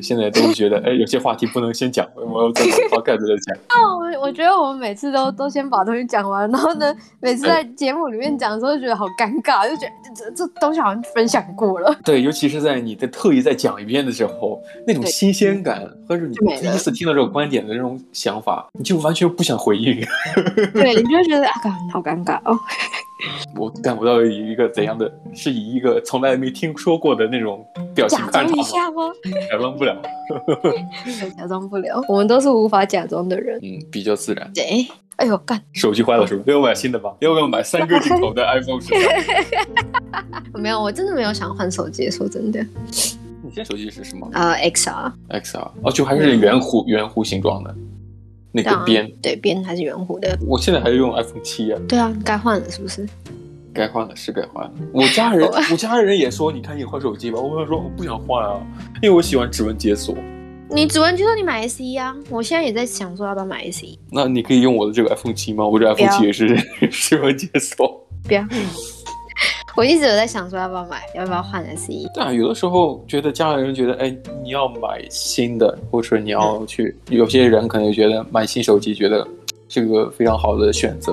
现在都觉得，哎，有些话题不能先讲，我要再把盖子再讲。哦，我我觉得我们每次都都先把东西讲完，然后呢，每次在节目里面讲的时候，就觉得好尴尬，就觉得这这东西好像分享过了。对，尤其是在你在特意再讲一遍的时候，那种新鲜感，或者你第一次听到这种观点的那种想法，你就完全不想回应。对，你就觉得啊，好尴尬哦。我感不到以一个怎样的，是以一个从来没听说过的那种表情看？假装一下吗？假装不了，假装不了。我们都是无法假装的人。嗯，比较自然。对，哎呦干！手机坏了是吧？要买新的吧？要不要买三个镜头的 iPhone 十三？没有，我真的没有想换手机。说真的，你现在手机是什么？啊、uh,，XR。XR 哦，就还是圆弧圆弧形状的。那个边对边还是圆弧的，我现在还是用 iPhone 七啊。对啊，该换了是不是？该换了是该换了。我家人 我家人也说，你看你换手机吧。我跟他说我不想换啊，因为我喜欢指纹解锁。你指纹解锁你买 SE 啊？我现在也在想说要不要买 SE。那你可以用我的这个 iPhone 七吗？我这 iPhone 七也是 指纹解锁。不要。我一直有在想说要不要买，要不要换 SE。对啊，有的时候觉得家里人觉得，哎，你要买新的，或者你要去，嗯、有些人可能觉得买新手机，觉得是个非常好的选择。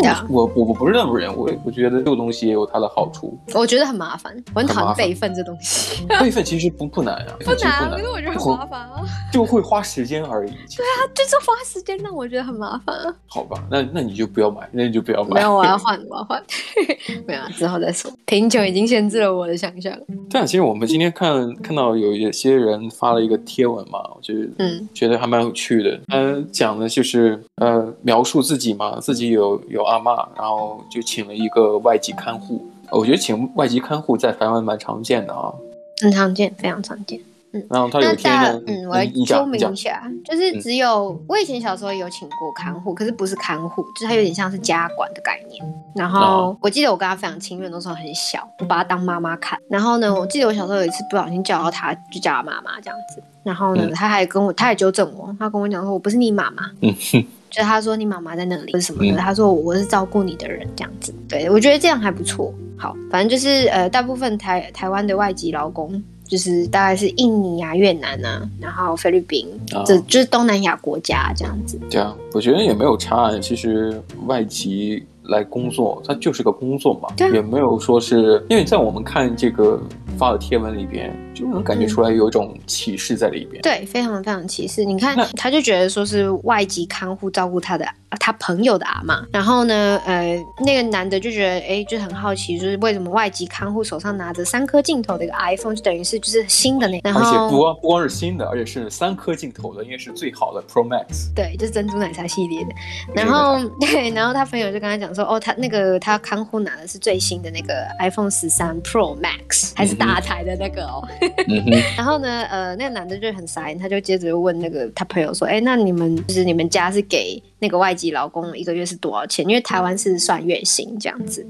Yeah. 我我我不是那种人，我我觉得这个东西也有它的好处。我觉得很麻烦，我很讨厌备份这东西。备 份其实不不难啊，不难，可是我觉得很麻烦啊，就会花时间而已。对啊，就是花时间让我觉得很麻烦啊。好吧，那那你就不要买，那你就不要买。没有，我要换，我要换。没有，之后再说。贫穷已经限制了我的想象。对啊，其实我们今天看看到有一些人发了一个贴文嘛，我觉得嗯，觉得还蛮有趣的。嗯，讲的就是呃，描述自己嘛，自己有有阿妈，然后就请了一个外籍看护。我觉得请外籍看护在台湾蛮常见的啊，很常见，非常常见。嗯，然后他有一天呢，嗯，我来说明一下，就是只有我以前小时候有请过看护，可是不是看护，就是他有点像是家管的概念。然后我记得我跟他非常亲密，那时候很小，我把他当妈妈看。然后呢，我记得我小时候有一次不小心叫到他，就叫他妈妈这样子。然后呢，他还跟我，他还纠正我，他跟我讲说我不是你妈妈，嗯哼，就他说你妈妈在那里，或是什么的，他说我是照顾你的人这样子。对，我觉得这样还不错。好，反正就是呃，大部分台台湾的外籍劳工。就是大概是印尼啊、越南啊，然后菲律宾，这、哦、就是东南亚国家这样子。这样，我觉得也没有差。其实外籍来工作，它就是个工作嘛，也没有说是因为在我们看这个发的贴文里边，就能感觉出来有一种歧视在里边。对，非常非常歧视。你看，他就觉得说是外籍看护照顾他的。他朋友的阿妈，然后呢，呃，那个男的就觉得，哎，就很好奇，就是为什么外籍看护手上拿着三颗镜头的一个 iPhone，就等于是就是新的那个，然后而且不光不光是新的，而且是三颗镜头的，应该是最好的 Pro Max，对，就是珍珠奶茶系列的。然后 对，然后他朋友就跟他讲说，哦，他那个他看护拿的是最新的那个 iPhone 十三 Pro Max，还是大台的那个哦。嗯、然后呢，呃，那个男的就很傻眼，他就接着问那个他朋友说，哎，那你们就是你们家是给那个外籍劳工一个月是多少钱？因为台湾是算月薪这样子。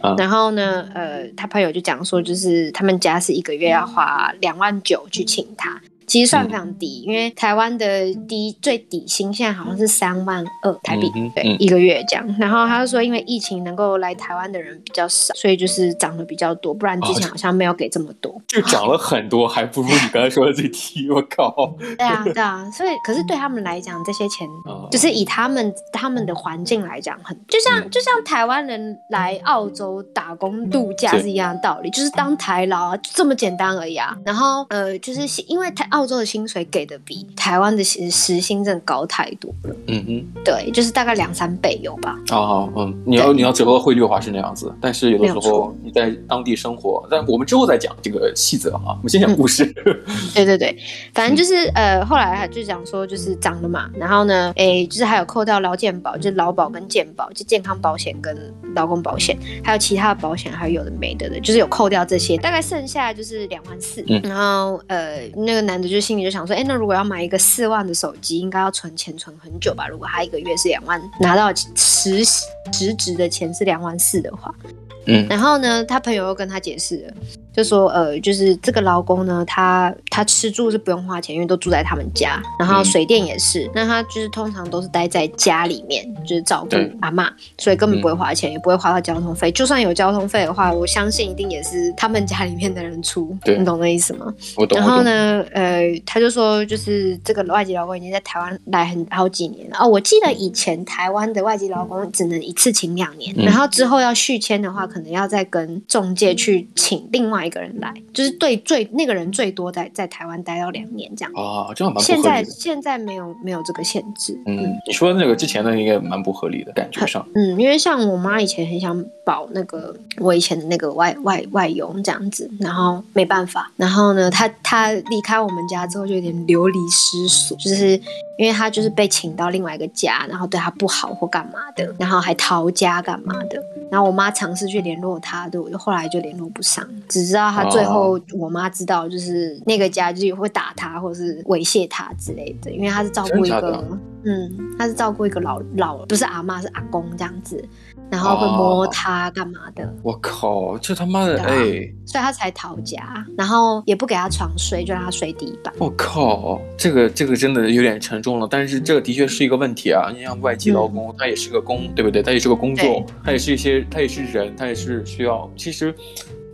啊、然后呢，呃，他朋友就讲说，就是他们家是一个月要花两万九去请他。其实算非常低，因为台湾的低最底薪现在好像是三万二台币，嗯，对，一个月这样。然后他就说，因为疫情能够来台湾的人比较少，所以就是涨得比较多，不然之前好像没有给这么多。就涨了很多，还不如你刚才说的最低。我靠！对啊，对啊。所以，可是对他们来讲，这些钱 就是以他们他们的环境来讲，很就像就像台湾人来澳洲打工度假是一样的道理，就是当台劳啊，就这么简单而已啊。然后呃，就是因为台澳。澳洲的薪水给的比台湾的时时薪真的高太多了。嗯哼，对，就是大概两三倍有吧。好好，嗯，你要你要折合汇率的话是那样子，但是有的时候你在当地生活，但我们之后再讲这个细则啊。我们先讲故事。嗯、对对对，反正就是呃，后来他就讲说就是涨了嘛，然后呢，哎，就是还有扣掉劳健保，就是劳保跟健保，就健康保险跟劳工保险，还有其他的保险，还有有的没的的，就是有扣掉这些，大概剩下就是两万四。嗯，然后呃，那个男的。就心里就想说，哎、那如果要买一个四万的手机，应该要存钱存很久吧？如果他一个月是两万，拿到实实值的钱是两万四的话，嗯，然后呢，他朋友又跟他解释了。就说呃，就是这个劳工呢，他他吃住是不用花钱，因为都住在他们家，然后水电也是。那、嗯、他就是通常都是待在家里面，就是照顾阿妈，所以根本不会花钱，嗯、也不会花到交通费。就算有交通费的话，我相信一定也是他们家里面的人出。你懂那意思吗？我懂。然后呢，呃，他就说，就是这个外籍劳工已经在台湾来很好几年了。哦，我记得以前台湾的外籍劳工只能一次请两年，嗯、然后之后要续签的话，可能要再跟中介去请另外一个人来，就是对最那个人最多在在台湾待到两年这样啊，这样蛮不合理的。现在现在没有没有这个限制。嗯，嗯你说的那个之前的应该蛮不合理的感觉上。嗯，因为像我妈以前很想保那个我以前的那个外外外佣这样子，然后没办法，然后呢，她她离开我们家之后就有点流离失所，就是。因为他就是被请到另外一个家，然后对他不好或干嘛的，然后还逃家干嘛的。然后我妈尝试去联络他，对，我就后来就联络不上，只知道他最后我妈知道就是那个家就会打他或者是猥亵他之类的，因为他是照顾一个，嗯，他是照顾一个老老不是阿妈是阿公这样子。然后会摸他干嘛的？我靠，这他妈的哎！所以他才逃家，然后也不给他床睡，就让他睡地板。我靠，这个这个真的有点沉重了。但是这个的确是一个问题啊！你像外籍劳工，他也是个工，对不对？他也是个工作，他也是一些，他也是人，他也是需要。其实。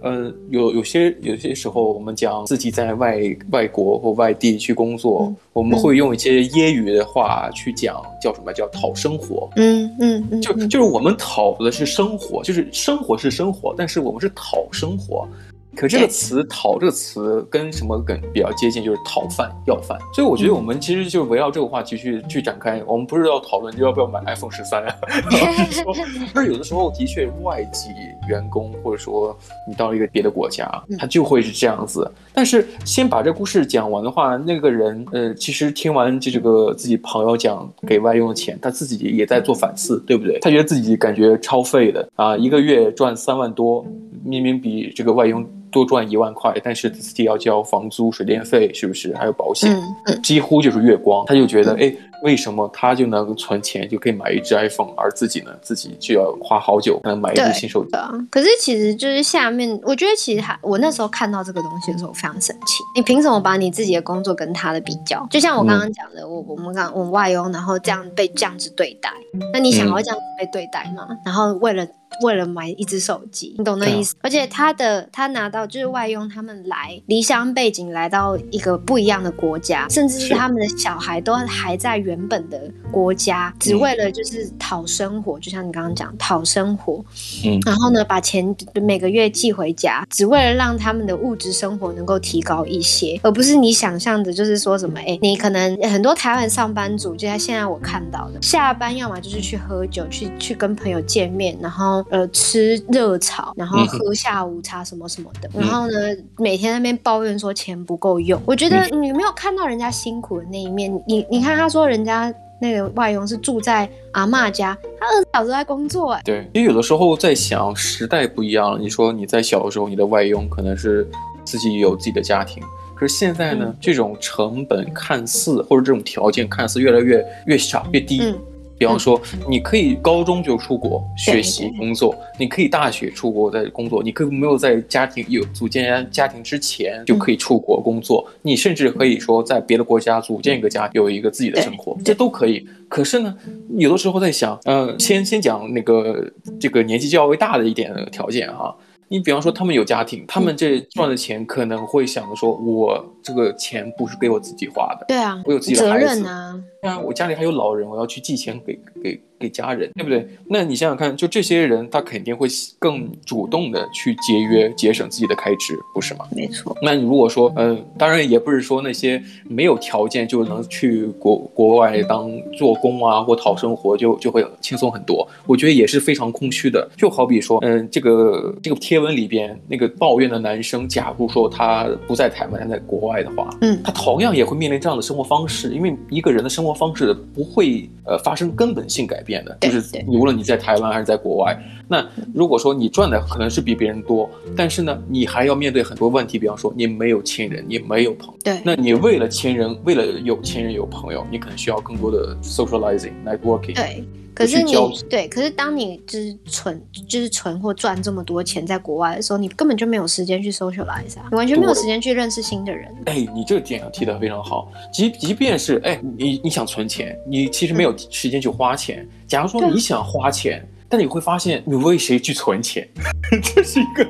呃，有有些有些时候，我们讲自己在外外国或外地去工作，嗯、我们会用一些揶揄的话去讲，叫什么叫讨生活？嗯嗯嗯，就就是我们讨的是生活，就是生活是生活，但是我们是讨生活。可这个词“讨”这个词跟什么梗比较接近？就是讨饭要饭。所以我觉得我们其实就围绕这个话题去去展开。我们不是要讨论要不要买 iPhone 十三啊，是说，但是有的时候的确外籍员工或者说你到一个别的国家，他就会是这样子。但是先把这故事讲完的话，那个人呃，其实听完这这个自己朋友讲给外佣的钱，他自己也在做反思，对不对？他觉得自己感觉超费的啊，一个月赚三万多，明明比这个外佣。多赚一万块，但是自己要交房租、水电费，是不是？还有保险，嗯嗯、几乎就是月光。他就觉得，哎、嗯，为什么他就能存钱就可以买一只 iPhone，而自己呢，自己就要花好久才能买一部新手机？可是其实就是下面，我觉得其实还，我那时候看到这个东西的时候，我非常生气。你凭什么把你自己的工作跟他的比较？就像我刚刚讲的，嗯、我我们刚我们外佣，然后这样被这样子对待，那你想要这样子被对待吗？嗯、然后为了。为了买一只手机，你懂那意思？啊、而且他的他拿到就是外佣，他们来离乡背景来到一个不一样的国家，甚至是他们的小孩都还在原本的国家，只为了就是讨生活。嗯、就像你刚刚讲讨生活，嗯，然后呢，把钱每个月寄回家，只为了让他们的物质生活能够提高一些，而不是你想象的，就是说什么哎，你可能很多台湾上班族，就像现在我看到的，下班要么就是去喝酒，去去跟朋友见面，然后。呃，吃热炒，然后喝下午茶什么什么的，嗯、然后呢，每天在那边抱怨说钱不够用。我觉得你没有看到人家辛苦的那一面。你你看，他说人家那个外佣是住在阿嬷家，他二十小时在工作。哎，对，因为有的时候在想，时代不一样了。你说你在小的时候，你的外佣可能是自己有自己的家庭，可是现在呢，嗯、这种成本看似或者这种条件看似越来越越小越低。嗯比方说，你可以高中就出国学习工作，你可以大学出国在工作，你可以没有在家庭有组建家庭之前就可以出国工作，你甚至可以说在别的国家组建一个家，有一个自己的生活，这都可以。可是呢，有的时候在想，呃，先先讲那个这个年纪较为大的一点的条件哈。你比方说，他们有家庭，他们这赚的钱可能会想着说，我这个钱不是给我自己花的，对啊，我有自己的孩子，责任啊，对啊，我家里还有老人，我要去寄钱给给。给家人，对不对？那你想想看，就这些人，他肯定会更主动的去节约、节省自己的开支，不是吗？没错。那你如果说，嗯、呃，当然也不是说那些没有条件就能去国国外当做工啊或讨生活就就会轻松很多。我觉得也是非常空虚的。就好比说，嗯、呃，这个这个贴文里边那个抱怨的男生，假如说他不在台湾，他在国外的话，嗯，他同样也会面临这样的生活方式，因为一个人的生活方式不会呃发生根本性改变。变的，就是你无论你在台湾还是在国外，那如果说你赚的可能是比别人多，但是呢，你还要面对很多问题，比方说你没有亲人，你没有朋友，对，那你为了亲人，为了有亲人有朋友，你可能需要更多的 socializing networking，对。可是你对，可是当你就是存，就是存或赚这么多钱在国外的时候，你根本就没有时间去 socialize 啊，你完全没有时间去认识新的人。哎，你这个点提的非常好。即即便是哎，你你想存钱，你其实没有时间去花钱。嗯、假如说你想花钱，但你会发现你为谁去存钱？这是一个。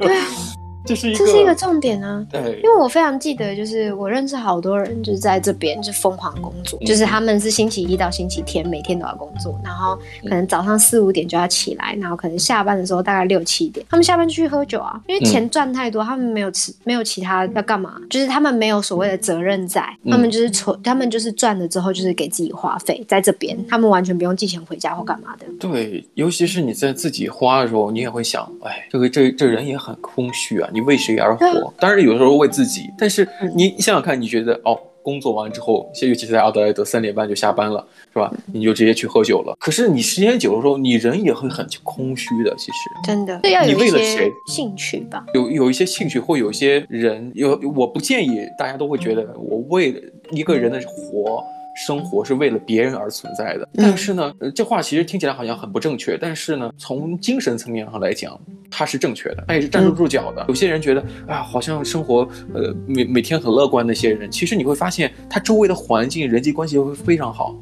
这是一个，这是一个重点啊！对，因为我非常记得，就是我认识好多人，就是在这边就疯狂工作，嗯，就是他们是星期一到星期天每天都要工作，然后可能早上四五点就要起来，然后可能下班的时候大概六七点，他们下班就去喝酒啊，因为钱赚太多，他们没有吃，没有其他要干嘛，就是他们没有所谓的责任在，他们就是存，他们就是赚了之后就是给自己花费，在这边他们完全不用寄钱回家或干嘛的。对，尤其是你在自己花的时候，你也会想，哎，这个这这人也很空虚啊。你为谁而活？当然有的时候为自己，但是你想想看，你觉得哦，工作完之后，尤其是在阿德莱德三点半就下班了，是吧？你就直接去喝酒了。可是你时间久的时候，你人也会很空虚的。其实真的，你为了谁？兴趣吧，有有一些兴趣，或有些人有，我不建议大家都会觉得我为了一个人的活。生活是为了别人而存在的，但是呢，这话其实听起来好像很不正确。但是呢，从精神层面上来讲，它是正确的，它也是站得住脚的。有些人觉得啊，好像生活呃每每天很乐观的那些人，其实你会发现他周围的环境、人际关系会非常好。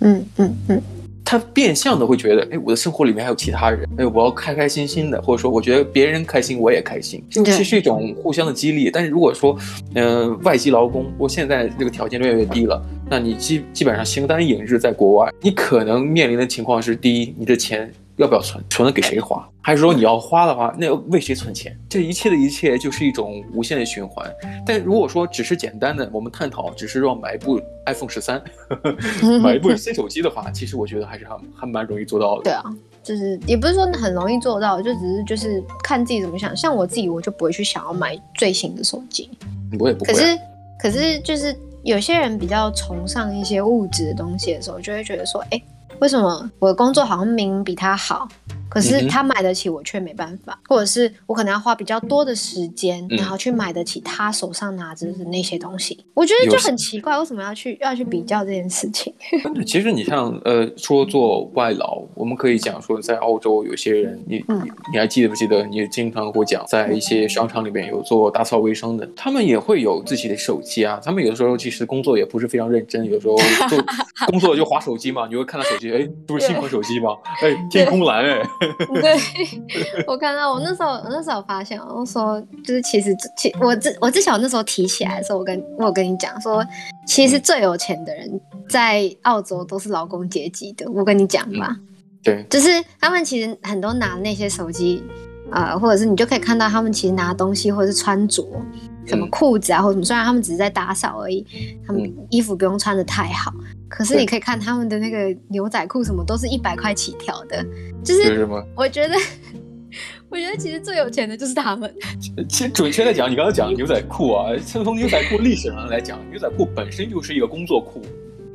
嗯嗯嗯。他变相的会觉得，哎，我的生活里面还有其他人，哎，我要开开心心的，或者说，我觉得别人开心，我也开心，其实是一种互相的激励。但是如果说，嗯、呃，外籍劳工，我现在这个条件越来越低了，那你基基本上形单影只在国外，你可能面临的情况是，第一，你的钱。要不要存？存了给谁花？还是说你要花的话，那要为谁存钱？这一切的一切就是一种无限的循环。但如果说只是简单的我们探讨，只是说买一部 iPhone 十三，买一部新手机的话，其实我觉得还是还还蛮容易做到的。对啊，就是也不是说很容易做到，就只是就是看自己怎么想。像我自己，我就不会去想要买最新的手机。我也不会。可是可是就是有些人比较崇尚一些物质的东西的时候，就会觉得说，哎。为什么我的工作好像明明比他好？可是他买得起，我却没办法，或者是我可能要花比较多的时间，然后去买得起他手上拿着的那些东西，我觉得就很奇怪，为什么要去要去比较这件事情？其实你像呃说做外劳，我们可以讲说在澳洲有些人，你你你还记得不记得？你经常会讲在一些商场里面有做打扫卫生的，他们也会有自己的手机啊，他们有的时候其实工作也不是非常认真，有时候做 工作就划手机嘛，你会看到手机，哎，不是新款手机吗？哎，天空蓝哎。对，我看到我那时候，我那时候发现，我说就是其实，其我至我至少那时候提起来的时候，我跟我有跟你讲说，其实最有钱的人在澳洲都是劳工阶级的，我跟你讲吧、嗯，对，就是他们其实很多拿那些手机啊、呃，或者是你就可以看到他们其实拿东西或者是穿着什么裤子啊或者什么，虽然他们只是在打扫而已，他们衣服不用穿的太好。可是你可以看他们的那个牛仔裤，什么都是一百块起跳的，就是我觉得，我觉得其实最有钱的就是他们。其实准确的讲，你刚才讲牛仔裤啊，从从牛仔裤历史上来讲，牛仔裤本身就是一个工作裤，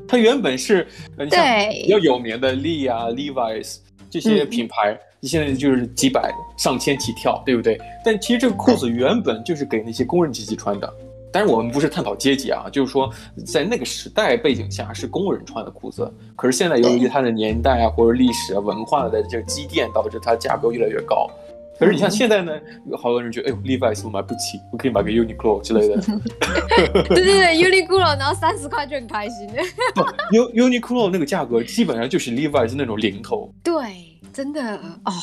它原本是对比较有名的 Lee 啊、Levi's 这些品牌，你、嗯、现在就是几百、上千起跳，对不对？但其实这个裤子原本就是给那些工人阶级穿的。但是我们不是探讨阶级啊，就是说在那个时代背景下是工人穿的裤子，可是现在由于它的年代啊或者历史啊文化的这个积淀，导致它价格越来越高。可是你像现在呢，有好多人觉得，哎呦，Levi's 我买不起，我可以买个 Uniqlo 之类的。对对对，Uniqlo，然后三十块就很开心。不，Uniqlo 那个价格基本上就是 Levi's 那种零头。对，真的哦。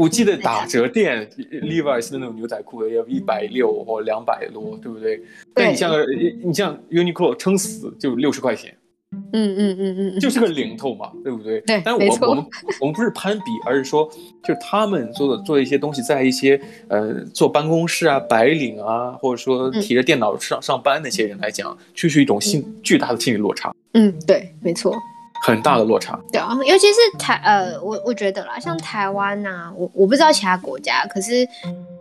我记得打折店，Levi's 的那种牛仔裤也要一百六或两百多，对不对？但你像你像 Uniqlo 撑死就六十块钱，嗯嗯嗯嗯，就是个零头嘛，对不对？对，但我我们我们不是攀比，而是说，就是他们做的做一些东西，在一些呃坐办公室啊、白领啊，或者说提着电脑上上班那些人来讲，就是一种心巨大的心理落差。嗯，对，没错。很大的落差，对啊，尤其是台呃，我我觉得啦，像台湾呐、啊，我我不知道其他国家，可是，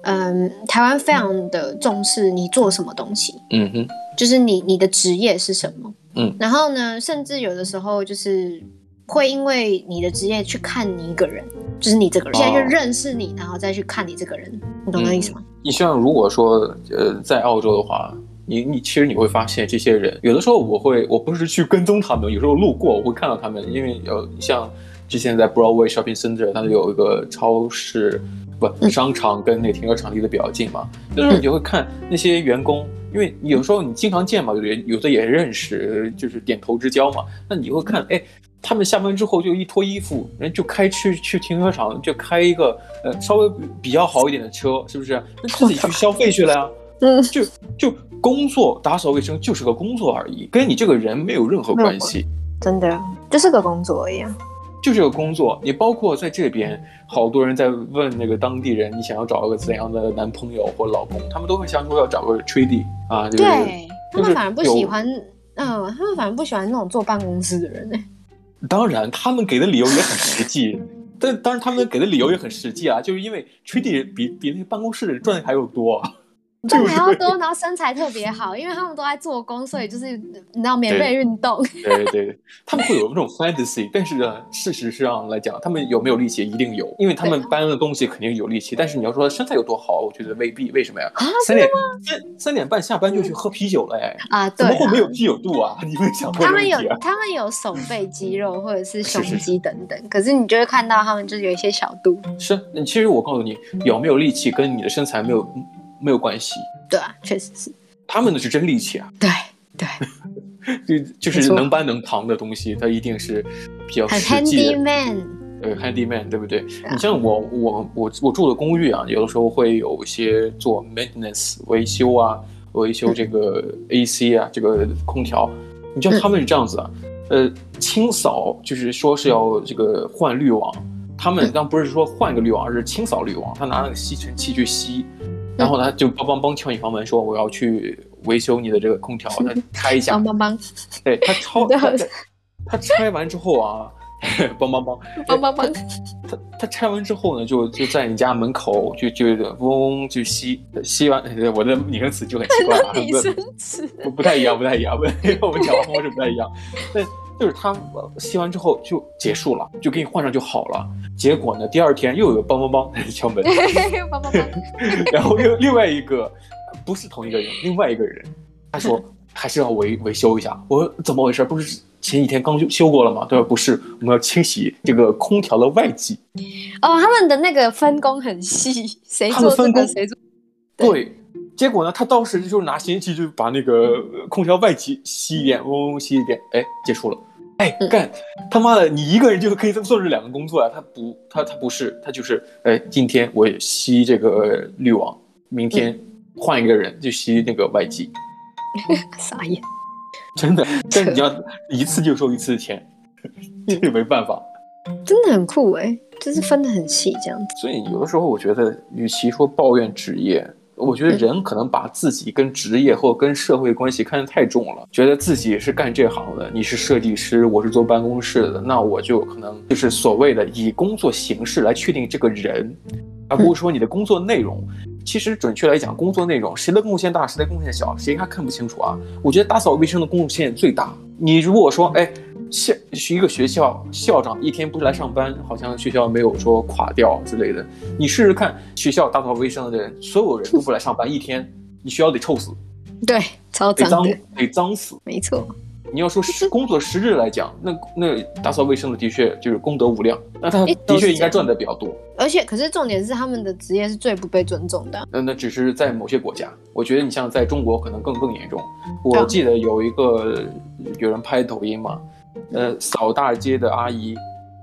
嗯、呃，台湾非常的重视你做什么东西，嗯哼，就是你你的职业是什么，嗯，然后呢，甚至有的时候就是会因为你的职业去看你一个人，就是你这个人，现在就认识你，然后再去看你这个人，你懂那意思吗？你像如果说呃，在澳洲的话。你你其实你会发现，这些人有的时候我会我不是去跟踪他们，有时候路过我会看到他们，因为有像之前在 Broadway Shopping Center，它有一个超市，不，商场跟那个停车场离得比较近嘛。那时候你就会看那些员工，因为有时候你经常见嘛，有的有的也认识，就是点头之交嘛。那你会看，哎，他们下班之后就一脱衣服，人就开去去停车场，就开一个呃稍微比较好一点的车，是不是？那自己去消费去了呀。嗯，就就工作打扫卫生就是个工作而已，跟你这个人没有任何关系。真的，就是个工作一样。就是个工作，你包括在这边，好多人在问那个当地人，你想要找一个怎样的男朋友或老公，他们都会想说要找个 tradie 啊，对，他们反而不喜欢，嗯，他们反而不喜欢那种坐办公室的人呢。当然，他们给的理由也很实际，但当然他们给的理由也很实际啊，就是因为 tradie 比比那个办公室的人赚的还要多。赚还要多，然后身材特别好，因为他们都在做工，所以就是你知道免费运动。对对，他们会有那种 fantasy，但是呢，事实上来讲，他们有没有力气？一定有，因为他们搬的东西肯定有力气。但是你要说身材有多好，我觉得未必。为什么呀？啊，三点三三点半下班就去喝啤酒了哎！啊，对，怎么会没有啤酒肚啊？你们想过他们有他们有手背肌肉或者是胸肌等等，是是是，可是你就会看到他们就是有一些小肚。是，其实我告诉你，有没有力气跟你的身材没有。没有关系，对啊，确实是，他们的是真力气啊，对对，就就是能搬能扛的东西，它一定是比较实际的。呃，handy man，对不对？啊、你像我我我我住的公寓啊，有的时候会有一些做 maintenance 维修啊，维修这个 AC 啊，嗯、这个空调，你知道他们是这样子啊，嗯、呃，清扫就是说是要这个换滤网，他们当不是说换一个滤网，而是清扫滤网，他拿那个吸尘器去吸。然后他，就梆梆梆敲你房门，说我要去维修你的这个空调，他 开一下。梆梆梆，对他敲 他，拆完之后啊，梆梆梆，梆梆梆，他他拆完之后呢，就就在你家门口就就嗡就吸吸完，我的拟声词就很奇怪啊，拟声词不不太一样，不太一样，不，我们讲话方式不太一样，但。就是他吸完之后就结束了，就给你换上就好了。结果呢，第二天又有梆梆梆敲门，梆梆梆，然后又另外一个，不是同一个人，另外一个人，他说 还是要维维修一下。我说怎么回事？不是前几天刚修修过了吗？对吧不是，我们要清洗这个空调的外机。哦，他们的那个分工很细，谁做这个谁做。对，结果呢，他当时就是拿吸尘器就把那个空调外机吸一遍，嗡嗡吸一遍，哎，结束了。哎，干，他妈的，你一个人就可以这么做这两个工作啊？他不，他他不是，他就是，哎，今天我吸这个滤网，明天换一个人就吸那个外机，傻眼，真的，但是你要一次就收一次钱，这也没办法，真的很酷哎，就是分得很细这样子。所以有的时候我觉得，与其说抱怨职业。我觉得人可能把自己跟职业或跟社会关系看得太重了，觉得自己是干这行的，你是设计师，我是坐办公室的，那我就可能就是所谓的以工作形式来确定这个人，而不是说你的工作内容。其实准确来讲，工作内容谁的贡献大，谁的贡献小，谁还看不清楚啊？我觉得打扫卫生的贡献最大。你如果说，哎。校是一个学校校长一天不来上班，好像学校没有说垮掉之类的。你试试看，学校打扫卫生的人，所有人都不来上班，一天，你学校得臭死。对，超脏的，得脏死。没错。你要说是工作实质来讲，那那打扫卫生的的确就是功德无量，那他的确应该赚的比较多。而且，可是重点是他们的职业是最不被尊重的。那那只是在某些国家，我觉得你像在中国可能更更严重。我记得有一个有人拍抖音嘛。呃，扫大街的阿姨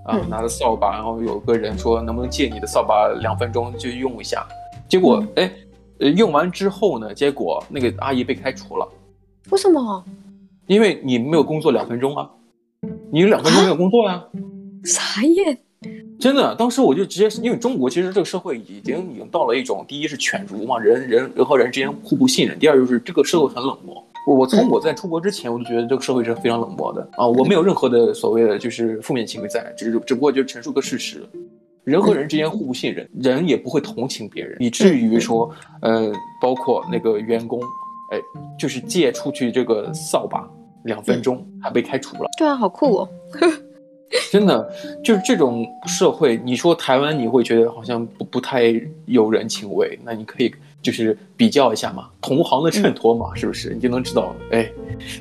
啊，拿着扫把，然后有个人说能不能借你的扫把两分钟就用一下，结果哎，呃，用完之后呢，结果那个阿姨被开除了。为什么？因为你没有工作两分钟啊，你有两分钟没有工作呀、啊。啥耶？真的，当时我就直接，因为中国其实这个社会已经已经到了一种，第一是犬儒嘛，人人人和人之间互不信任；第二就是这个社会很冷漠。我我从我在出国之前，我就觉得这个社会是非常冷漠的啊！我没有任何的所谓的就是负面情绪在，只是只不过就陈述个事实，人和人之间互不信任，人也不会同情别人，以至于说，呃，包括那个员工，哎，就是借出去这个扫把两分钟还被开除了。对啊，好酷哦！真的就是这种社会，你说台湾你会觉得好像不不太有人情味，那你可以。就是比较一下嘛，同行的衬托嘛，嗯、是不是？你就能知道，哎，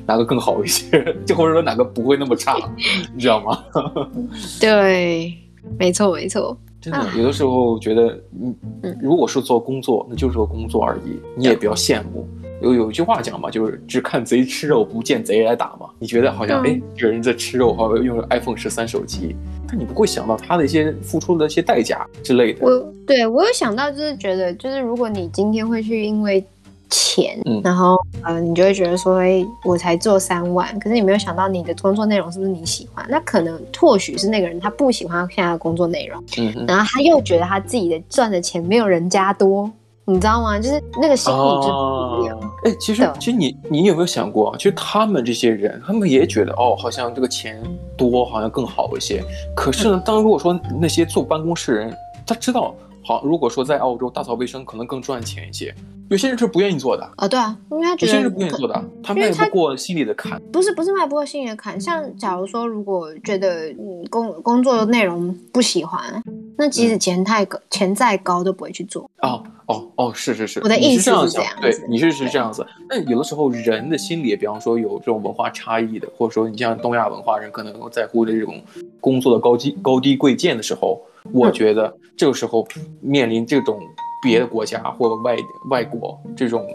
哪个更好一些，就或者说哪个不会那么差，你知道吗？对，没错，没错。真的，有的时候觉得，嗯，如果是做工作，那就是个工作而已，你也不要羡慕。有有一句话讲嘛，就是只看贼吃肉，不见贼来打嘛。你觉得好像哎、嗯，这个人在吃肉，好像用 iPhone 十三手机，但你不会想到他的一些付出的一些代价之类的。我对我有想到，就是觉得，就是如果你今天会去因为钱，嗯、然后呃，你就会觉得说，哎，我才做三万，可是你没有想到你的工作内容是不是你喜欢？那可能或许是那个人他不喜欢现在的工作内容，嗯，然后他又觉得他自己的赚的钱没有人家多。你知道吗？就是那个心理就不一样。哎、啊，其实其实你你有没有想过啊？其实他们这些人，他们也觉得哦，好像这个钱多，好像更好一些。可是呢，当如果说那些坐办公室人，他知道，好，如果说在澳洲打扫卫生可能更赚钱一些，有些人是不愿意做的。啊、哦，对啊，因为他觉得有些人是不愿意做的，他迈不过心里的坎。不是不是迈不过心里的坎，像假如说，如果觉得工工作的内容不喜欢。那即使钱太高，嗯，钱再高都不会去做。哦哦哦，是是是，我的意思是这样，这样对，你是是这样子。那有的时候人的心理，比方说有这种文化差异的，或者说你像东亚文化人可能在乎的这种工作的高低高低贵贱的时候，我觉得这个时候面临这种别的国家或外外国这种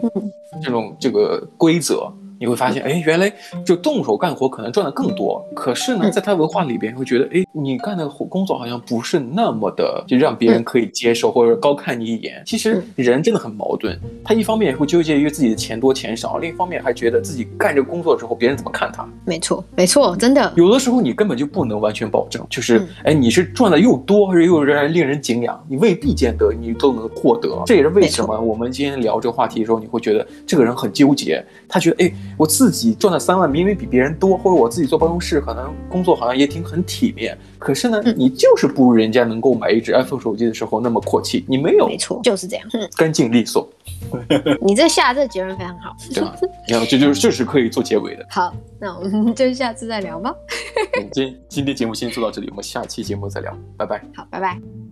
这种这个规则。你会发现，哎，原来就动手干活可能赚的更多。可是呢，在他文化里边会觉得，哎，你干的工作好像不是那么的，就让别人可以接受，或者高看你一眼。其实人真的很矛盾，他一方面会纠结于自己的钱多钱少，另一方面还觉得自己干这个工作之后，别人怎么看他。没错，没错，真的。有的时候你根本就不能完全保证，就是，哎，你是赚的又多，还是又让人令人敬仰，你未必见得你都能获得。这也是为什么我们今天聊这个话题的时候，你会觉得这个人很纠结，他觉得，哎。我自己赚的三万明明比别人多，或者我自己坐办公室可能工作好像也挺很体面，可是呢，嗯、你就是不如人家能够买一只 iPhone 手机的时候那么阔气，你没有，没错，就是这样，嗯、干净利索。你这下这结论非常好，对吧？然后这就是这是可以做结尾的。好，那我们就下次再聊吧。今今天节目先做到这里，我们下期节目再聊，拜拜。好，拜拜。